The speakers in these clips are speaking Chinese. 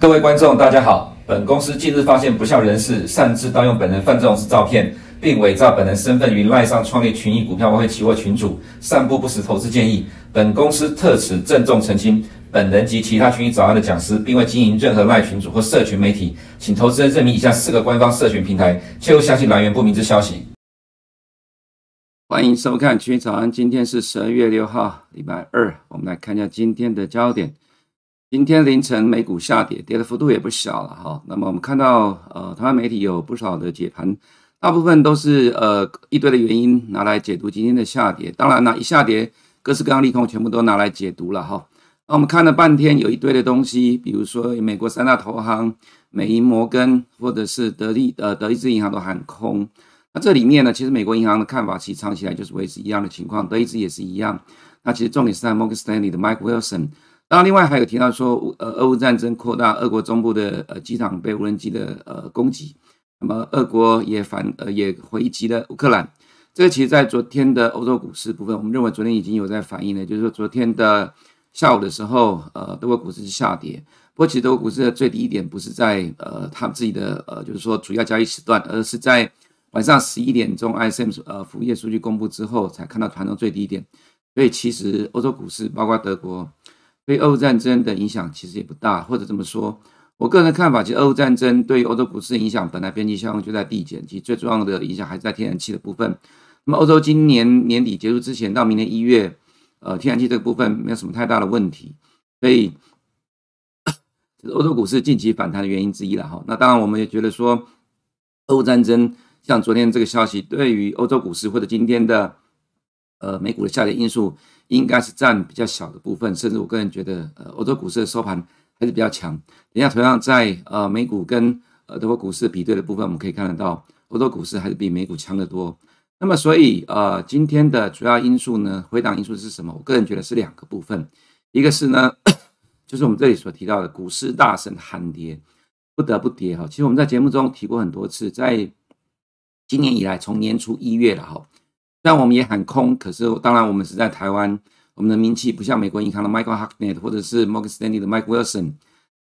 各位观众，大家好。本公司近日发现不肖人士擅自盗用本人范仲式照片，并伪造本人身份于赖上创立群益股票外汇期货群组，散布不实投资建议。本公司特此郑重澄清，本人及其他群益早安的讲师，并未经营任何赖群组或社群媒体，请投资人认明以下四个官方社群平台，切勿相信来源不明之消息。欢迎收看群益早安，今天是十二月六号，礼拜二，我们来看一下今天的焦点。今天凌晨美股下跌，跌的幅度也不小了哈。那么我们看到，呃，台湾媒体有不少的解盘，大部分都是呃一堆的原因拿来解读今天的下跌。当然呢，一下跌，各式各样利空全部都拿来解读了哈。那我们看了半天，有一堆的东西，比如说美国三大投行，美银、摩根或者是德利呃德意志银行都喊空。那这里面呢，其实美国银行的看法其实长期来就是维持一样的情况，德意志也是一样。那其实重点是在摩根斯坦利的 Mike Wilson。当然，另外还有提到说，呃，俄乌战争扩大，俄国中部的呃机场被无人机的呃攻击，那么俄国也反呃也回击了乌克兰。这个其实，在昨天的欧洲股市部分，我们认为昨天已经有在反映了，就是说昨天的下午的时候，呃，德国股市是下跌。不过，其实德国股市的最低点不是在呃他们自己的呃，就是说主要交易时段，而是在晚上十一点钟，ISM 呃服务业数据公布之后，才看到盘中最低点。所以，其实欧洲股市包括德国。对俄乌战争的影响其实也不大，或者这么说，我个人的看法，其实俄乌战争对于欧洲股市影响，本来边际效应就在递减，其实最重要的影响还是在天然气的部分。那么欧洲今年年底结束之前，到明年一月，呃，天然气这个部分没有什么太大的问题，所以这是欧洲股市近期反弹的原因之一了哈。那当然，我们也觉得说，俄乌战争像昨天这个消息，对于欧洲股市或者今天的呃美股的下跌因素。应该是占比较小的部分，甚至我个人觉得，呃，欧洲股市的收盘还是比较强。等一下同样在呃美股跟呃德国股市比对的部分，我们可以看得到，欧洲股市还是比美股强得多。那么，所以呃今天的主要因素呢，回档因素是什么？我个人觉得是两个部分，一个是呢，就是我们这里所提到的股市大神喊跌，不得不跌哈。其实我们在节目中提过很多次，在今年以来，从年初一月了哈。但我们也喊空，可是当然我们是在台湾，我们的名气不像美国银行的 Michael Hartnett 或者是 Morgan Stanley 的 Mike Wilson。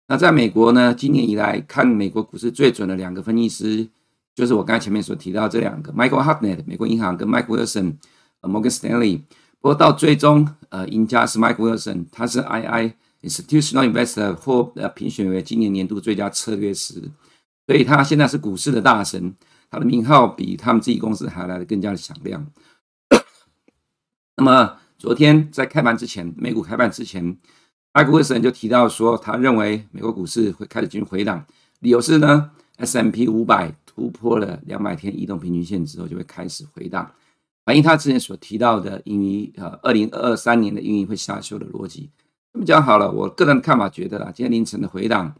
那在美国呢，今年以来看美国股市最准的两个分析师，就是我刚才前面所提到这两个 Michael Hartnett 美国银行跟 Mike Wilson 呃 Morgan Stanley。不过到最终，呃，赢家是 Mike Wilson，他是 II Institutional Investor 获呃评选为今年年度最佳策略师，所以他现在是股市的大神，他的名号比他们自己公司还来的更加的响亮。那么昨天在开盘之前，美股开盘之前，艾克威森就提到说，他认为美国股市会开始进入回档，理由是呢，S M P 五百突破了两百天移动平均线之后就会开始回档，反映他之前所提到的盈余呃二零二三年的盈余会下修的逻辑。那么讲好了，我个人的看法觉得啊，今天凌晨的回档，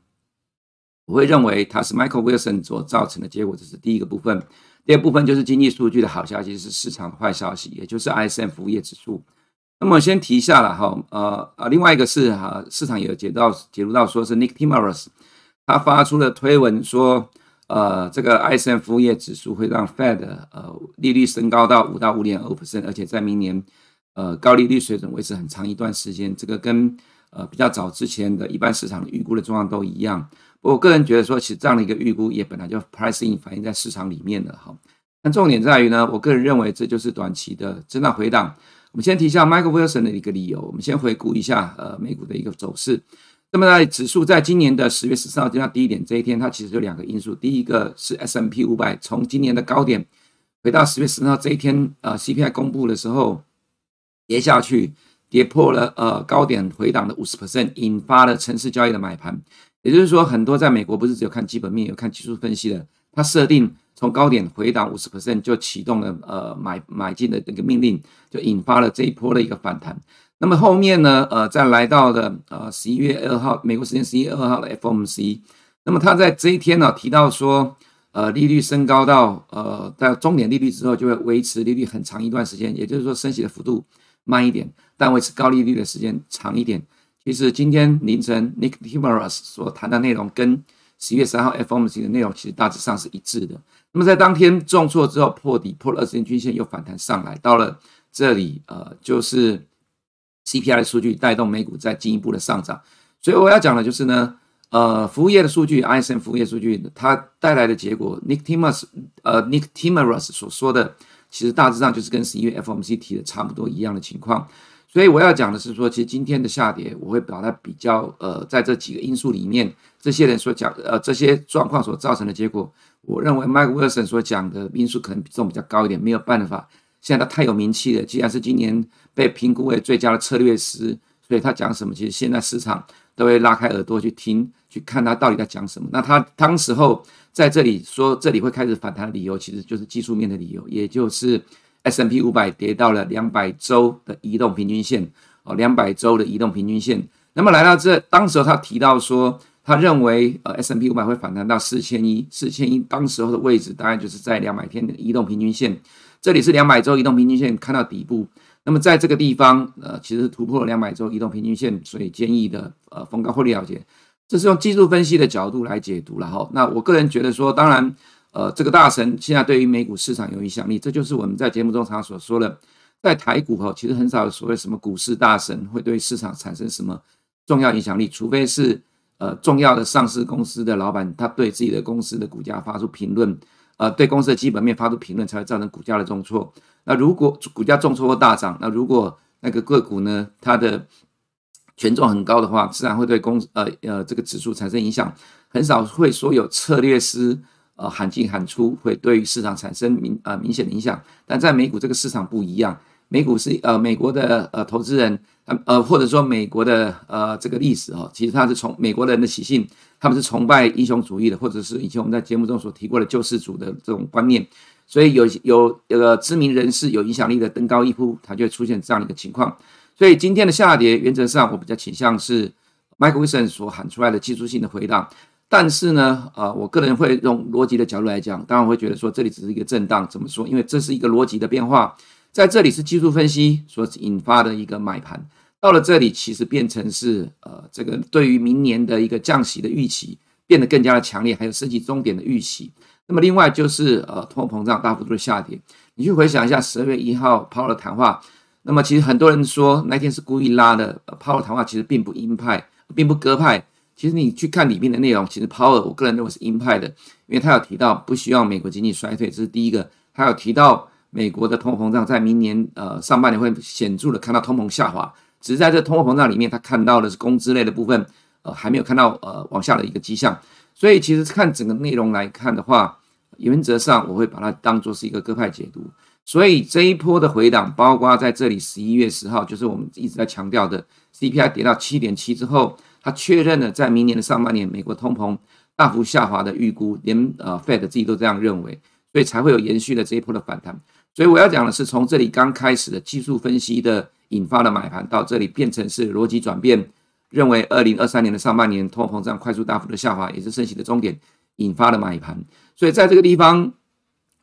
我会认为它是 Michael Wilson 所造成的结果，这是第一个部分。第二部分就是经济数据的好消息是市场的坏消息，也就是 ISM 服务业指数。那么先提一下了哈，呃呃，另外一个是哈，市场有解到解读到说是 Nick Timiraos 他发出了推文说，呃，这个 ISM 服务业指数会让 Fed 呃利率升高到五到五点二 percent，而且在明年呃高利率水准维持很长一段时间。这个跟呃比较早之前的一般市场预估的状况都一样。我个人觉得说，其实这样的一个预估也本来就 pricing 反映在市场里面的哈。但重点在于呢，我个人认为这就是短期的震荡回档。我们先提一下 Michael Wilson 的一个理由。我们先回顾一下呃美股的一个走势。那么在指数在今年的十月十四号见到低点这一天，它其实有两个因素。第一个是 S M P 五百从今年的高点回到十月十四号这一天，呃 CPI 公布的时候跌下去，跌破了呃高点回档的五十 percent，引发了城市交易的买盘。也就是说，很多在美国不是只有看基本面，有看技术分析的，它设定从高点回档五十 percent 就启动了呃买买进的这个命令，就引发了这一波的一个反弹。那么后面呢，呃，再来到的呃十一月二号，美国时间十一月二号的 FOMC，那么他在这一天呢提到说，呃，利率升高到呃到终点利率之后，就会维持利率很长一段时间，也就是说升息的幅度慢一点，但维持高利率的时间长一点。其实今天凌晨，Nick Timiraos 所谈的内容跟十一月三号 FOMC 的内容其实大致上是一致的。那么在当天重挫之后破底破了二十天均线，又反弹上来，到了这里，呃，就是 CPI 的数据带动美股再进一步的上涨。所以我要讲的就是呢，呃，服务业的数据，ISM 服务业数据，它带来的结果，Nick Timiraos，呃，Nick Timiraos 所说的，其实大致上就是跟十一月 FOMC 提的差不多一样的情况。所以我要讲的是说，其实今天的下跌，我会把它比较，呃，在这几个因素里面，这些人所讲，呃，这些状况所造成的结果，我认为 Mike Wilson 所讲的因素可能比重比较高一点，没有办法。现在他太有名气了，既然是今年被评估为最佳的策略师，所以他讲什么，其实现在市场都会拉开耳朵去听，去看他到底在讲什么。那他当时候在这里说这里会开始反弹的理由，其实就是技术面的理由，也就是。S&P 五百跌到了两百周的移动平均线哦，两百周的移动平均线。那么来到这，当时他提到说，他认为呃 S&P 五百会反弹到四千一，四千一当时候的位置大概就是在两百天的移动平均线。这里是两百周移动平均线看到底部。那么在这个地方，呃，其实突破了两百周移动平均线，所以建议的呃逢高获利了结。这是用技术分析的角度来解读了哈。那我个人觉得说，当然。呃，这个大神现在对于美股市场有影响力，这就是我们在节目中常所说的，在台股哈，其实很少有所谓什么股市大神会对市场产生什么重要影响力，除非是呃重要的上市公司的老板，他对自己的公司的股价发出评论，呃，对公司的基本面发出评论，才会造成股价的重挫。那如果股价重挫或大涨，那如果那个个股呢，它的权重很高的话，自然会对公呃呃这个指数产生影响，很少会说有策略师。呃，喊进喊出会对于市场产生明呃明显的影响，但在美股这个市场不一样，美股是呃美国的呃投资人，呃或者说美国的呃这个历史哦，其实它是从美国人的习性，他们是崇拜英雄主义的，或者是以前我们在节目中所提过的救世主的这种观念，所以有有这个知名人士有影响力的登高一呼，它就会出现这样的一个情况。所以今天的下跌，原则上我比较倾向是 Michael Wilson 所喊出来的技术性的回档。但是呢，呃，我个人会用逻辑的角度来讲，当然会觉得说这里只是一个震荡，怎么说？因为这是一个逻辑的变化，在这里是技术分析所引发的一个买盘，到了这里其实变成是呃，这个对于明年的一个降息的预期变得更加的强烈，还有升级终点的预期。那么另外就是呃，通货膨胀大幅度的下跌。你去回想一下十二月一号鲍尔的谈话，那么其实很多人说那天是故意拉的，鲍尔谈话其实并不鹰派，并不鸽派。其实你去看里面的内容，其实鲍尔我个人认为是鹰派的，因为他有提到不希望美国经济衰退，这是第一个。他有提到美国的通货膨胀在明年呃上半年会显著的看到通膨下滑，只是在这通货膨胀里面，他看到的是工资类的部分，呃还没有看到呃往下的一个迹象。所以其实看整个内容来看的话，原则上我会把它当做是一个鸽派解读。所以这一波的回档，包括在这里十一月十号，就是我们一直在强调的 CPI 跌到七点七之后。他确认了，在明年的上半年，美国通膨大幅下滑的预估，连呃 Fed 自己都这样认为，所以才会有延续的这一波的反弹。所以我要讲的是，从这里刚开始的技术分析的引发的买盘，到这里变成是逻辑转变，认为二零二三年的上半年通货膨胀快速大幅的下滑，也是升息的终点，引发的买盘。所以在这个地方，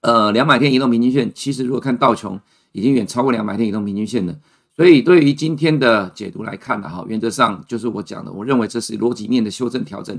呃，两百天移动平均线，其实如果看道琼，已经远超过两百天移动平均线了。所以，对于今天的解读来看的哈，原则上就是我讲的，我认为这是逻辑面的修正调整，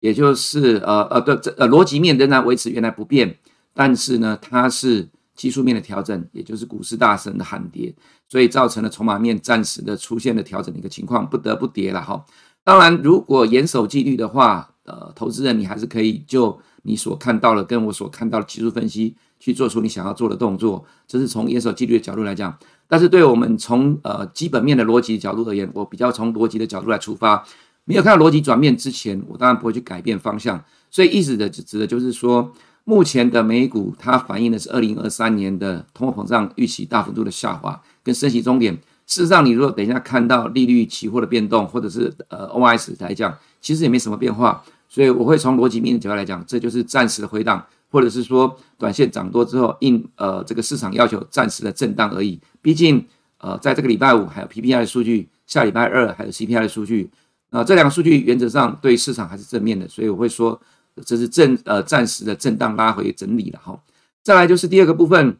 也就是呃呃对，这呃逻辑面仍然维持原来不变，但是呢，它是技术面的调整，也就是股市大神的喊跌，所以造成了筹码面暂时的出现的调整的一个情况，不得不跌了哈。当然，如果严守纪律的话，呃，投资人你还是可以就你所看到的跟我所看到的技术分析去做出你想要做的动作，这是从严守纪律的角度来讲。但是对我们从呃基本面的逻辑角度而言，我比较从逻辑的角度来出发。没有看到逻辑转变之前，我当然不会去改变方向。所以意思的指的就是说，目前的美股它反映的是二零二三年的通货膨胀预期大幅度的下滑跟升息终点。事实上，你如果等一下看到利率期货的变动，或者是呃 OIS 来讲，其实也没什么变化。所以我会从逻辑面的角度来讲，这就是暂时的回档。或者是说，短线涨多之后，应呃这个市场要求暂时的震荡而已。毕竟，呃，在这个礼拜五还有 PPI 的数据，下礼拜二还有 CPI 的数据，呃，这两个数据原则上对市场还是正面的，所以我会说这是正呃暂时的震荡拉回整理了哈。再来就是第二个部分，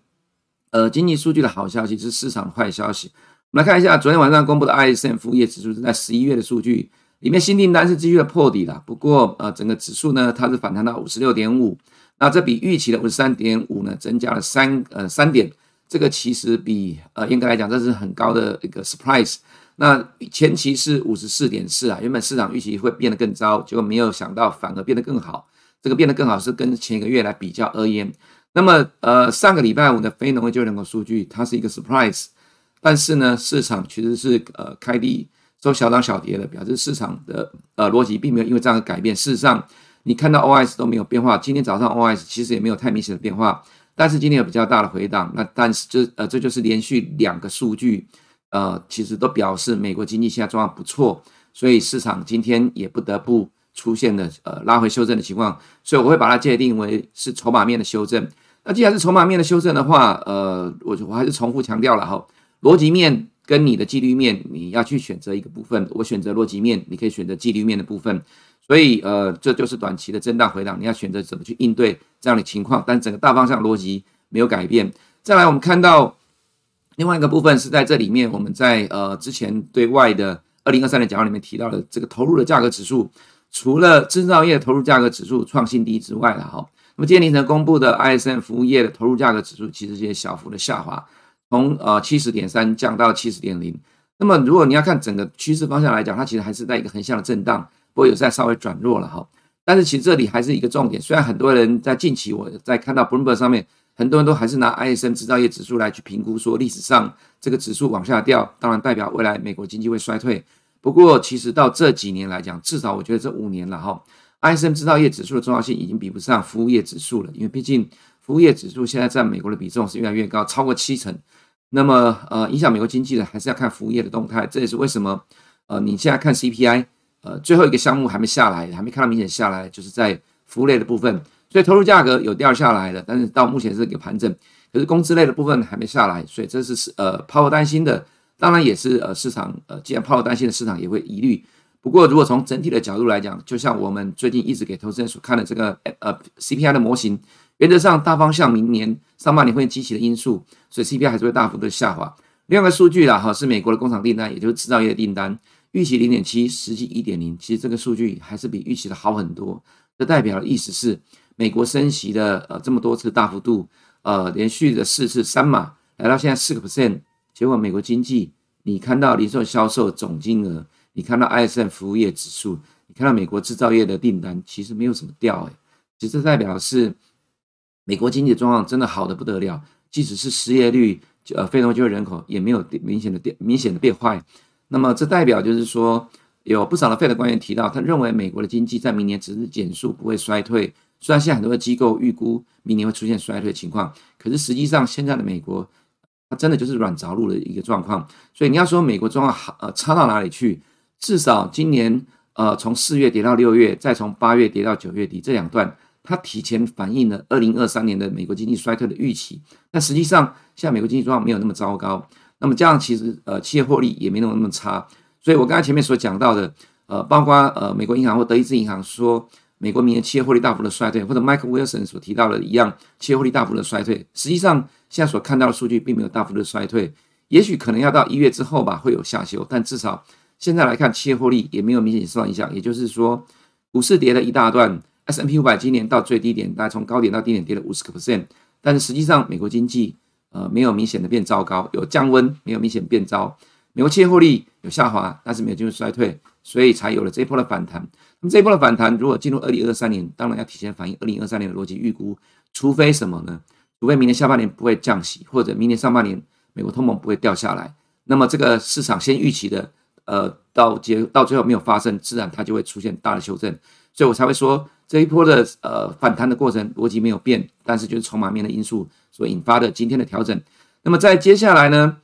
呃，经济数据的好消息是市场的坏消息。我们来看一下昨天晚上公布的 ISM 服务业指数是在十一月的数据，里面新订单是继续的破底了，不过呃，整个指数呢，它是反弹到五十六点五，那这比预期的五十三点五呢，增加了三呃三点，这个其实比呃应该来讲，这是很高的一个 surprise。那前期是五十四点四啊，原本市场预期会变得更糟，结果没有想到反而变得更好。这个变得更好是跟前一个月来比较而言。那么呃，上个礼拜五的非农业就业人口数据，它是一个 surprise，但是呢，市场其实是呃开低。都小涨小跌的，表示市场的呃逻辑并没有因为这样的改变。事实上，你看到 O S 都没有变化，今天早上 O S 其实也没有太明显的变化，但是今天有比较大的回档。那但是这呃这就是连续两个数据，呃其实都表示美国经济现在状况不错，所以市场今天也不得不出现了呃拉回修正的情况。所以我会把它界定为是筹码面的修正。那既然是筹码面的修正的话，呃我我还是重复强调了哈，逻辑面。跟你的纪律面，你要去选择一个部分。我选择逻辑面，你可以选择纪律面的部分。所以，呃，这就是短期的震荡回档，你要选择怎么去应对这样的情况。但整个大方向逻辑没有改变。再来，我们看到另外一个部分是在这里面，我们在呃之前对外的二零二三年讲话里面提到的这个投入的价格指数，除了制造业投入价格指数创新低之外了哈。那么今天凌晨公布的 ISM 服务业的投入价格指数，其实也小幅的下滑。从呃七十点三降到七十点零，那么如果你要看整个趋势方向来讲，它其实还是在一个横向的震荡，不过有在稍微转弱了哈。但是其实这里还是一个重点，虽然很多人在近期我在看到 Bloomberg 上面，很多人都还是拿 ISM 制造业指数来去评估，说历史上这个指数往下掉，当然代表未来美国经济会衰退。不过其实到这几年来讲，至少我觉得这五年了哈，ISM 制造业指数的重要性已经比不上服务业指数了，因为毕竟服务业指数现在在美国的比重是越来越高，超过七成。那么，呃，影响美国经济的还是要看服务业的动态，这也是为什么，呃，你现在看 CPI，呃，最后一个项目还没下来，还没看到明显下来，就是在服务类的部分，所以投入价格有掉下来的，但是到目前是一个盘整，可是工资类的部分还没下来，所以这是呃抛担心的，当然也是呃市场呃既然抛担心的市场也会疑虑。不过如果从整体的角度来讲，就像我们最近一直给投资人所看的这个呃 CPI 的模型。原则上，大方向明年上半年会激起的因素，所以 CPI 还是会大幅的下滑。另外一个数据啦，哈，是美国的工厂订单，也就是制造业的订单，预期零点七，实际一点零，其实这个数据还是比预期的好很多。这代表的意思是，美国升息的呃这么多次大幅度，呃连续的四次三码，来到现在四个 percent，结果美国经济，你看到零售销售总金额，你看到 ISM 服务业指数，你看到美国制造业的订单，其实没有什么掉诶、欸，其实代表的是。美国经济的状况真的好的不得了，即使是失业率，呃，非农就业人口也没有明显的变明显的变坏。那么这代表就是说，有不少的 Fed 官员提到，他认为美国的经济在明年只是减速，不会衰退。虽然现在很多的机构预估明年会出现衰退情况，可是实际上现在的美国，它真的就是软着陆的一个状况。所以你要说美国状况好，呃，差到哪里去？至少今年，呃，从四月跌到六月，再从八月跌到九月底这两段。它提前反映了二零二三年的美国经济衰退的预期，但实际上现在美国经济状况没有那么糟糕。那么这样其实呃企业获利也没那么那么差。所以我刚才前面所讲到的，呃，包括呃美国银行或德意志银行说美国明年企业获利大幅的衰退，或者 Michael Wilson 所提到的一样，企业获利大幅的衰退。实际上现在所看到的数据并没有大幅的衰退，也许可能要到一月之后吧会有下修，但至少现在来看企业获利也没有明显受到影响。也就是说，股市跌了一大段。S&P 五百今年到最低点，大概从高点到低点跌了五十个 percent，但是实际上美国经济呃没有明显的变糟糕，有降温，没有明显变糟。美国企业获利有下滑，但是没有进入衰退，所以才有了这一波的反弹。那么这一波的反弹，如果进入二零二三年，当然要提前反映二零二三年的逻辑预估，除非什么呢？除非明年下半年不会降息，或者明年上半年美国通膨不会掉下来，那么这个市场先预期的，呃，到结到最后没有发生，自然它就会出现大的修正。所以我才会说这一波的呃反弹的过程逻辑没有变，但是就是筹码面的因素所引发的今天的调整。那么在接下来呢，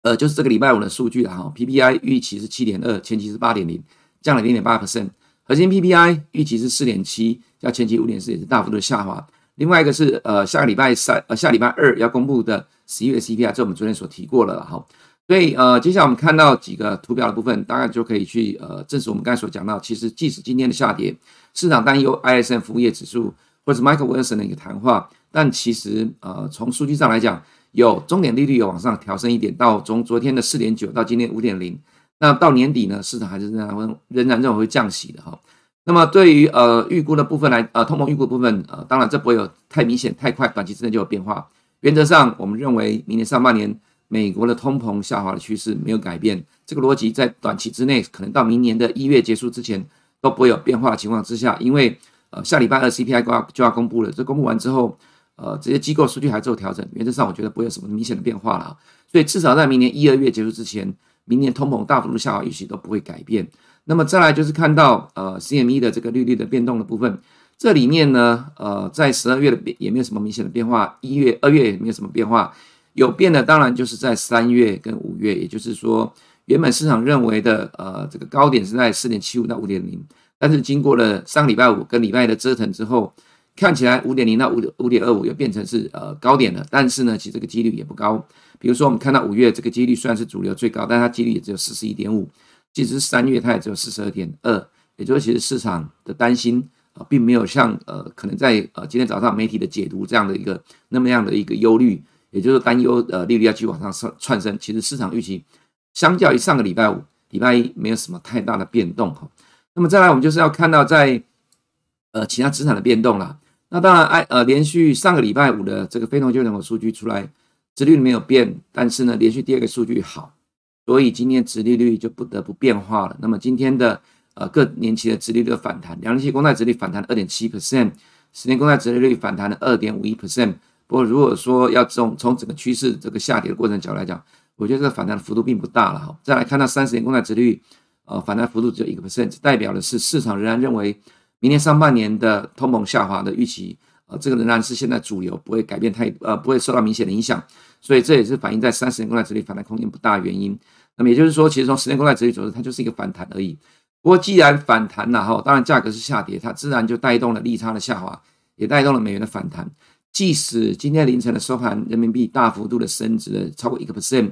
呃，就是这个礼拜五的数据哈，PPI 预期是七点二，前期是八点零，降了零点八 percent。核心 PPI 预期是四点七，较前期五点四也是大幅度的下滑。另外一个是呃下个礼拜三呃下礼拜二要公布的十一月 CPI，这我们昨天所提过了哈。所以，呃，接下来我们看到几个图表的部分，大概就可以去呃证实我们刚才所讲到，其实即使今天的下跌，市场担忧 ISM 服务业指数或者是 Michael Wilson 的一个谈话，但其实呃从数据上来讲，有终点利率有往上调升一点，到从昨天的四点九到今天五点零，那到年底呢，市场还是仍然会仍然认为会降息的哈。那么对于呃预估的部分来，呃通膨预估部分，呃当然这不会有太明显太快，短期之内就有变化。原则上，我们认为明年上半年美国的通膨下滑的趋势没有改变，这个逻辑在短期之内，可能到明年的一月结束之前都不会有变化的情况之下，因为呃下礼拜二 CPI 就要就要公布了，这公布完之后，呃这些机构数据还做调整，原则上我觉得不会有什么明显的变化了。所以至少在明年一二月结束之前，明年通膨大幅度下滑预期都不会改变。那么再来就是看到呃 CME 的这个利率的变动的部分，这里面呢呃在十二月的变也没有什么明显的变化，一月、二月也没有什么变化，有变的当然就是在三月跟五月，也就是说原本市场认为的呃这个高点是在四点七五到五点零，但是经过了上礼拜五跟礼拜的折腾之后，看起来五点零到五五点二五又变成是呃高点了，但是呢其实这个几率也不高。比如说，我们看到五月这个几率虽然是主流最高，但它几率也只有四十一点五。其实三月它也只有四十二点二，也就是其实市场的担心啊，并没有像呃可能在呃今天早上媒体的解读这样的一个那么样的一个忧虑，也就是担忧呃利率要继续往上上窜升。其实市场预期相较于上个礼拜五、礼拜一没有什么太大的变动哈。那么再来，我们就是要看到在呃其他资产的变动了。那当然，哎呃连续上个礼拜五的这个非农就业人口数据出来。殖利率没有变，但是呢，连续第二个数据好，所以今天殖利率就不得不变化了。那么今天的呃各年期的殖利率的反弹，两年期公债殖利率反弹二点七 percent，十年公债殖利率反弹了二点五一 percent。不过如果说要从从整个趋势这个下跌的过程角度来讲，我觉得这个反弹的幅度并不大了哈。再来看到三十年公债殖率，呃反弹幅度只有一个 percent，代表的是市场仍然认为明年上半年的通膨下滑的预期。呃，这个仍然是现在主流，不会改变太，呃，不会受到明显的影响，所以这也是反映在三十年公债殖率反弹空间不大的原因。那么也就是说，其实从十年公债殖率走势，它就是一个反弹而已。不过既然反弹了哈，当然价格是下跌，它自然就带动了利差的下滑，也带动了美元的反弹。即使今天凌晨的收盘，人民币大幅度的升值了超过一个 percent，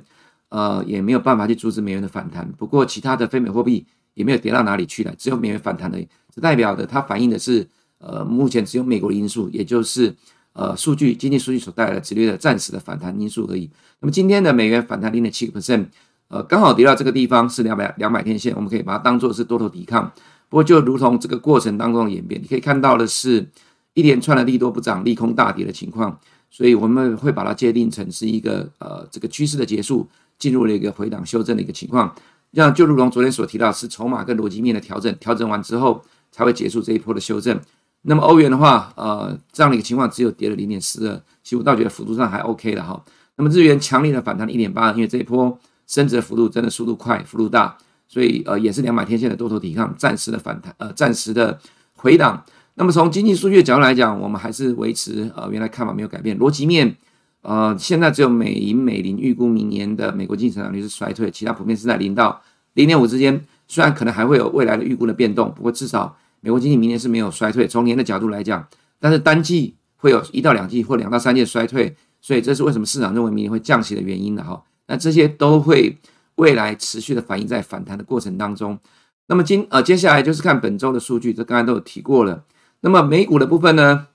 呃，也没有办法去阻止美元的反弹。不过其他的非美货币也没有跌到哪里去了，只有美元反弹而已。这代表的它反映的是。呃，目前只有美国的因素，也就是呃数据经济数据所带来的直率的暂时的反弹因素而已。那么今天的美元反弹零点七个 percent，呃，刚好跌到这个地方是两百两百天线，我们可以把它当做是多头抵抗。不过就如同这个过程当中的演变，你可以看到的是一连串的利多不涨、利空大跌的情况，所以我们会把它界定成是一个呃这个趋势的结束，进入了一个回档修正的一个情况。这样就如同昨天所提到，是筹码跟逻辑面的调整，调整完之后才会结束这一波的修正。那么欧元的话，呃，这样的一个情况只有跌了零点四二，其实我倒觉得幅度上还 OK 的哈。那么日元强力的反弹一点八，因为这一波升值的幅度真的速度快，幅度大，所以呃也是两百天线的多头抵抗，暂时的反弹，呃，暂时的回档。那么从经济数据的角度来讲，我们还是维持呃原来看法没有改变，逻辑面，呃，现在只有美银美林预估明年的美国经济成长率是衰退，其他普遍是在零到零点五之间，虽然可能还会有未来的预估的变动，不过至少。美国经济明年是没有衰退，从年的角度来讲，但是单季会有一到两季或两到三季的衰退，所以这是为什么市场认为明年会降息的原因的哈。那这些都会未来持续的反映在反弹的过程当中。那么今呃接下来就是看本周的数据，这刚才都有提过了。那么美股的部分呢，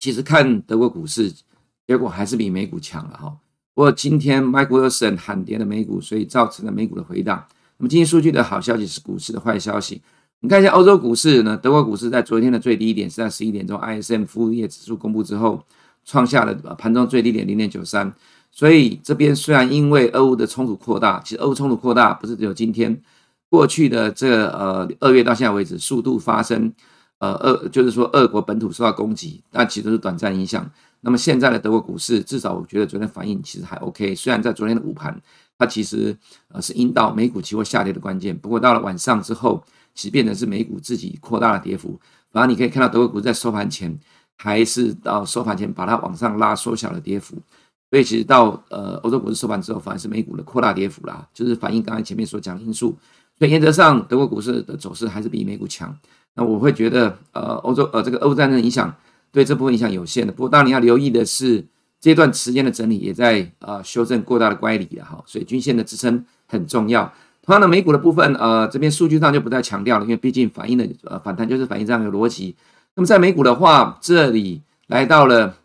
其实看德国股市，结果还是比美股强了哈。不过今天 Mike Wilson 喊跌了美股，所以造成了美股的回档。那么经济数据的好消息是股市的坏消息。你看一下欧洲股市呢，德国股市在昨天的最低点是在十一点钟，ISM 服务业指数公布之后，创下了盘中最低点零点九三。所以这边虽然因为俄乌的冲突扩大，其实俄乌冲突扩大不是只有今天，过去的这呃二月到现在为止，速度发生，呃俄就是说俄国本土受到攻击，但其实是短暂影响。那么现在的德国股市，至少我觉得昨天反应其实还 OK，虽然在昨天的午盘，它其实呃是引导美股期货下跌的关键，不过到了晚上之后。其实变成是美股自己扩大了跌幅，反而你可以看到德国股市在收盘前还是到收盘前把它往上拉，缩小了跌幅。所以其实到呃欧洲股市收盘之后，反而是美股的扩大跌幅啦，就是反映刚才前面所讲的因素。所以原则上，德国股市的走势还是比美股强。那我会觉得呃欧洲呃这个俄乌战争的影响对这部分影响有限的。不过当然你要留意的是，这段时间的整理也在呃修正过大的乖离了哈，所以均线的支撑很重要。同样的美股的部分，呃，这边数据上就不再强调了，因为毕竟反映的呃反弹就是反映这样一个逻辑。那么在美股的话，这里来到了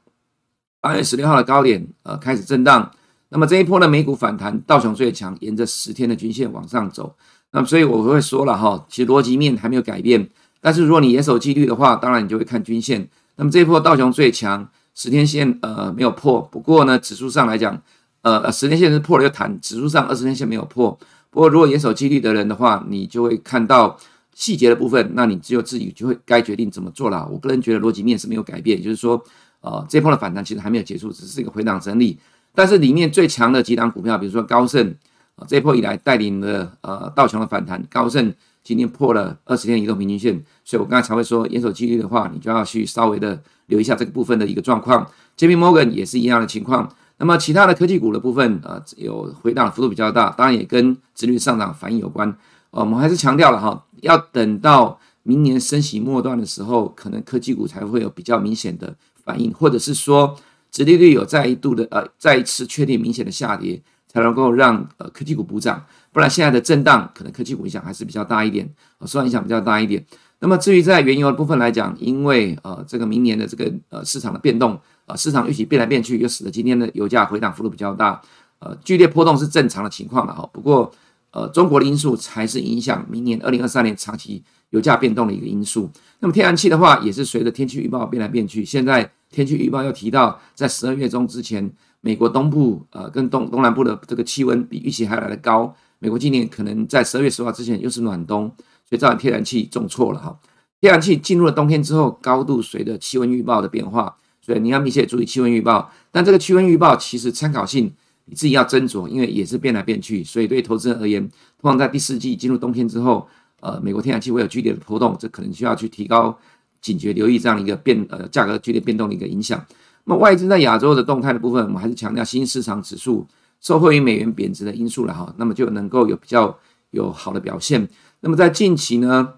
八月十六号的高点，呃，开始震荡。那么这一波的美股反弹，道琼最强，沿着十天的均线往上走。那么所以我会说了哈，其实逻辑面还没有改变。但是如果你严守纪律的话，当然你就会看均线。那么这一波道琼最强，十天线呃没有破，不过呢指数上来讲，呃十天线是破了又弹，指数上二十天线没有破。不过如果严守纪律的人的话，你就会看到细节的部分，那你只有自己就会该决定怎么做了。我个人觉得逻辑面是没有改变，就是说呃这一波的反弹其实还没有结束，只是一个回档整理。但是里面最强的几档股票，比如说高盛，啊，这一波以来带领了呃道琼的反弹，高盛今天破了二十天移动平均线，所以我刚才才会说严守纪律的话，你就要去稍微的留意一下这个部分的一个状况。JP Morgan 也是一样的情况。那么其他的科技股的部分，呃，有回档幅度比较大，当然也跟殖率上涨反应有关。呃，我们还是强调了哈，要等到明年升息末段的时候，可能科技股才会有比较明显的反应，或者是说。殖利率有再一度的呃，再一次确定明显的下跌，才能够让呃科技股补涨，不然现在的震荡可能科技股影响还是比较大一点，呃，受到影响比较大一点。那么至于在原油的部分来讲，因为呃这个明年的这个呃市场的变动，呃市场预期变来变去，又使得今天的油价回档幅度比较大，呃剧烈波动是正常的情况了哈。不过呃中国的因素才是影响明年二零二三年长期油价变动的一个因素。那么天然气的话，也是随着天气预报变来变去，现在。天气预报又提到，在十二月中之前，美国东部呃跟东东南部的这个气温比预期还要来得高。美国今年可能在十二月十号之前又是暖冬，所以造成天然气重挫了哈。天然气进入了冬天之后，高度随着气温预报的变化，所以你要密切注意气温预报。但这个气温预报其实参考性你自己要斟酌，因为也是变来变去，所以对投资人而言，通常在第四季进入冬天之后，呃，美国天然气会有剧烈的波动，这可能需要去提高。警觉留意这样一个变呃价格剧烈变动的一个影响。那么外资在亚洲的动态的部分，我们还是强调新市场指数受惠于美元贬值的因素了哈，那么就能够有比较有好的表现。那么在近期呢，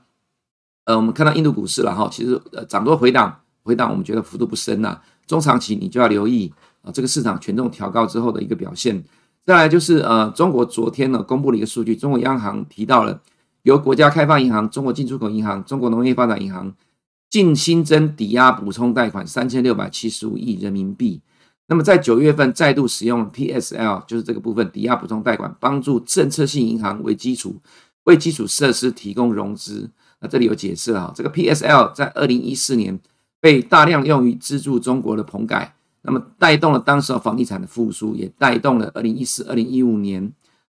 呃，我们看到印度股市了哈，其实呃涨多回档，回档我们觉得幅度不深呐。中长期你就要留意啊、呃、这个市场权重调高之后的一个表现。再来就是呃中国昨天呢公布了一个数据，中国央行提到了由国家开发银行、中国进出口银行、中国农业发展银行。净新增抵押补充贷款三千六百七十五亿人民币。那么在九月份再度使用 PSL，就是这个部分抵押补充贷款，帮助政策性银行为基础为基础设施提供融资。那这里有解释啊，这个 PSL 在二零一四年被大量用于资助中国的棚改，那么带动了当时房地产的复苏，也带动了二零一四、二零一五年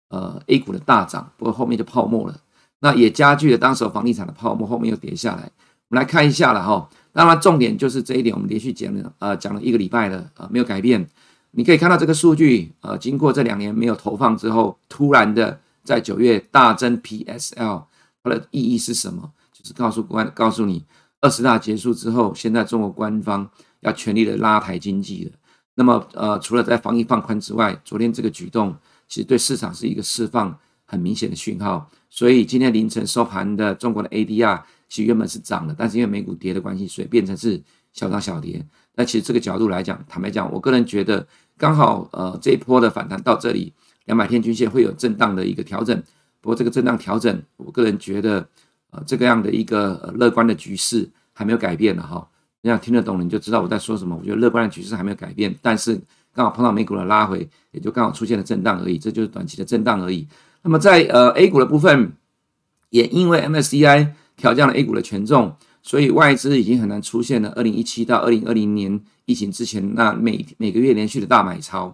呃 A 股的大涨。不过后面就泡沫了，那也加剧了当时房地产的泡沫，后面又跌下来。我们来看一下了哈，当然重点就是这一点，我们连续讲了呃讲了一个礼拜了，呃没有改变。你可以看到这个数据，呃经过这两年没有投放之后，突然的在九月大增 PSL，它的意义是什么？就是告诉官告诉你，二十大结束之后，现在中国官方要全力的拉抬经济了。那么呃除了在防疫放宽之外，昨天这个举动其实对市场是一个释放很明显的讯号。所以今天凌晨收盘的中国的 ADR。其实原本是涨的，但是因为美股跌的关系，所以变成是小涨小跌。那其实这个角度来讲，坦白讲，我个人觉得刚好呃这一波的反弹到这里，两百天均线会有震荡的一个调整。不过这个震荡调整，我个人觉得呃这个样的一个乐观的局势还没有改变的哈。你想听得懂，你就知道我在说什么。我觉得乐观的局势还没有改变，但是刚好碰到美股的拉回，也就刚好出现了震荡而已，这就是短期的震荡而已。那么在呃 A 股的部分，也因为 MSCI。调降了 A 股的权重，所以外资已经很难出现了。二零一七到二零二零年疫情之前，那每每个月连续的大买超。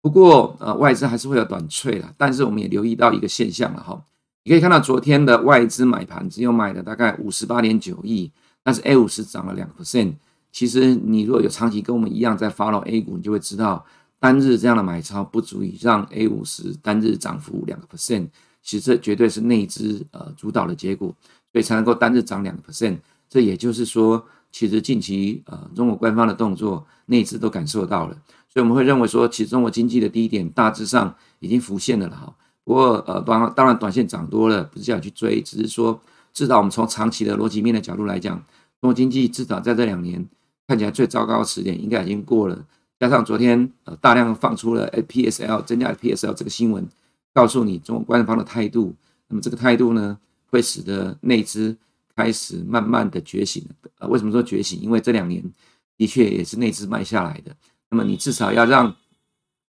不过，呃，外资还是会有短脆了。但是，我们也留意到一个现象了哈。你可以看到昨天的外资买盘只有买了大概五十八点九亿，但是 A 五十涨了两 percent。其实，你如果有长期跟我们一样在 follow A 股，你就会知道，单日这样的买超不足以让 A 五十单日涨幅两个 percent。其实，这绝对是内资呃主导的结果。所以才能够单日涨两个 percent，这也就是说，其实近期呃中国官方的动作，内资都感受到了，所以我们会认为说，其实中国经济的低点大致上已经浮现了了哈。不过呃当当然短线涨多了，不是叫去追，只是说至少我们从长期的逻辑面的角度来讲，中国经济至少在这两年看起来最糟糕的时点应该已经过了。加上昨天呃大量放出了 PSL 增加 PSL 这个新闻，告诉你中国官方的态度，那么这个态度呢？会使得内资开始慢慢的觉醒。呃，为什么说觉醒？因为这两年的确也是内资卖下来的。那么你至少要让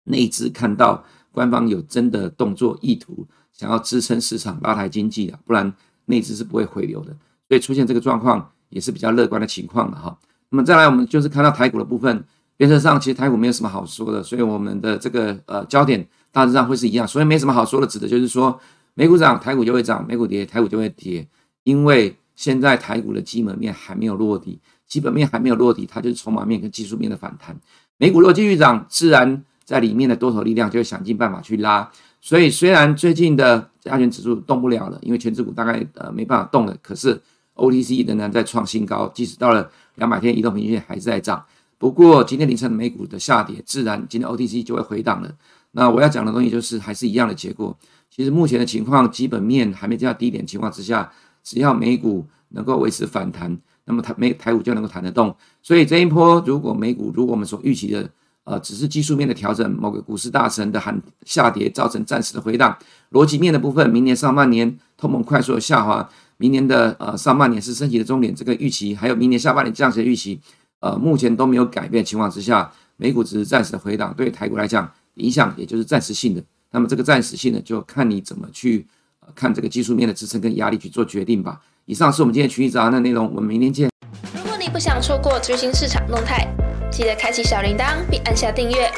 内资看到官方有真的动作意图，想要支撑市场、拉抬经济的，不然内资是不会回流的。所以出现这个状况也是比较乐观的情况了哈。那么再来，我们就是看到台股的部分，原则上其实台股没有什么好说的，所以我们的这个呃焦点大致上会是一样。所以没什么好说的，指的就是说美股涨，台股就会涨；美股跌，台股就会跌。因为现在台股的基本面还没有落地，基本面还没有落地，它就是筹码面跟技术面的反弹。美股若继续涨，自然在里面的多头力量就会想尽办法去拉。所以虽然最近的加权指数动不了了，因为权值股大概呃没办法动了，可是 OTC 仍然在创新高，即使到了两百天移动平均线还是在涨。不过今天凌晨美股的下跌，自然今天 OTC 就会回档了。那我要讲的东西就是还是一样的结果。其实目前的情况，基本面还没降到低点情况之下，只要美股能够维持反弹，那么台美台股就能够弹得动。所以这一波如果美股如果我们所预期的，呃，只是技术面的调整，某个股市大神的喊下跌，造成暂时的回档。逻辑面的部分，明年上半年通膨快速的下滑，明年的呃上半年是升息的终点，这个预期，还有明年下半年降息的预期，呃，目前都没有改变情况之下，美股只是暂时的回档，对台股来讲影响也就是暂时性的。那么这个暂时性的，就看你怎么去、看这个技术面的支撑跟压力去做决定吧。以上是我们今天群益早安的内容，我们明天见。如果你不想错过最新市场动态，记得开启小铃铛并按下订阅。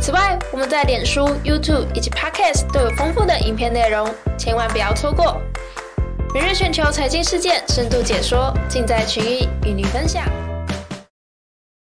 此外，我们在脸书、YouTube 以及 Podcast 都有丰富的影片内容，千万不要错过。每日全球财经事件深度解说，尽在群益与你分享。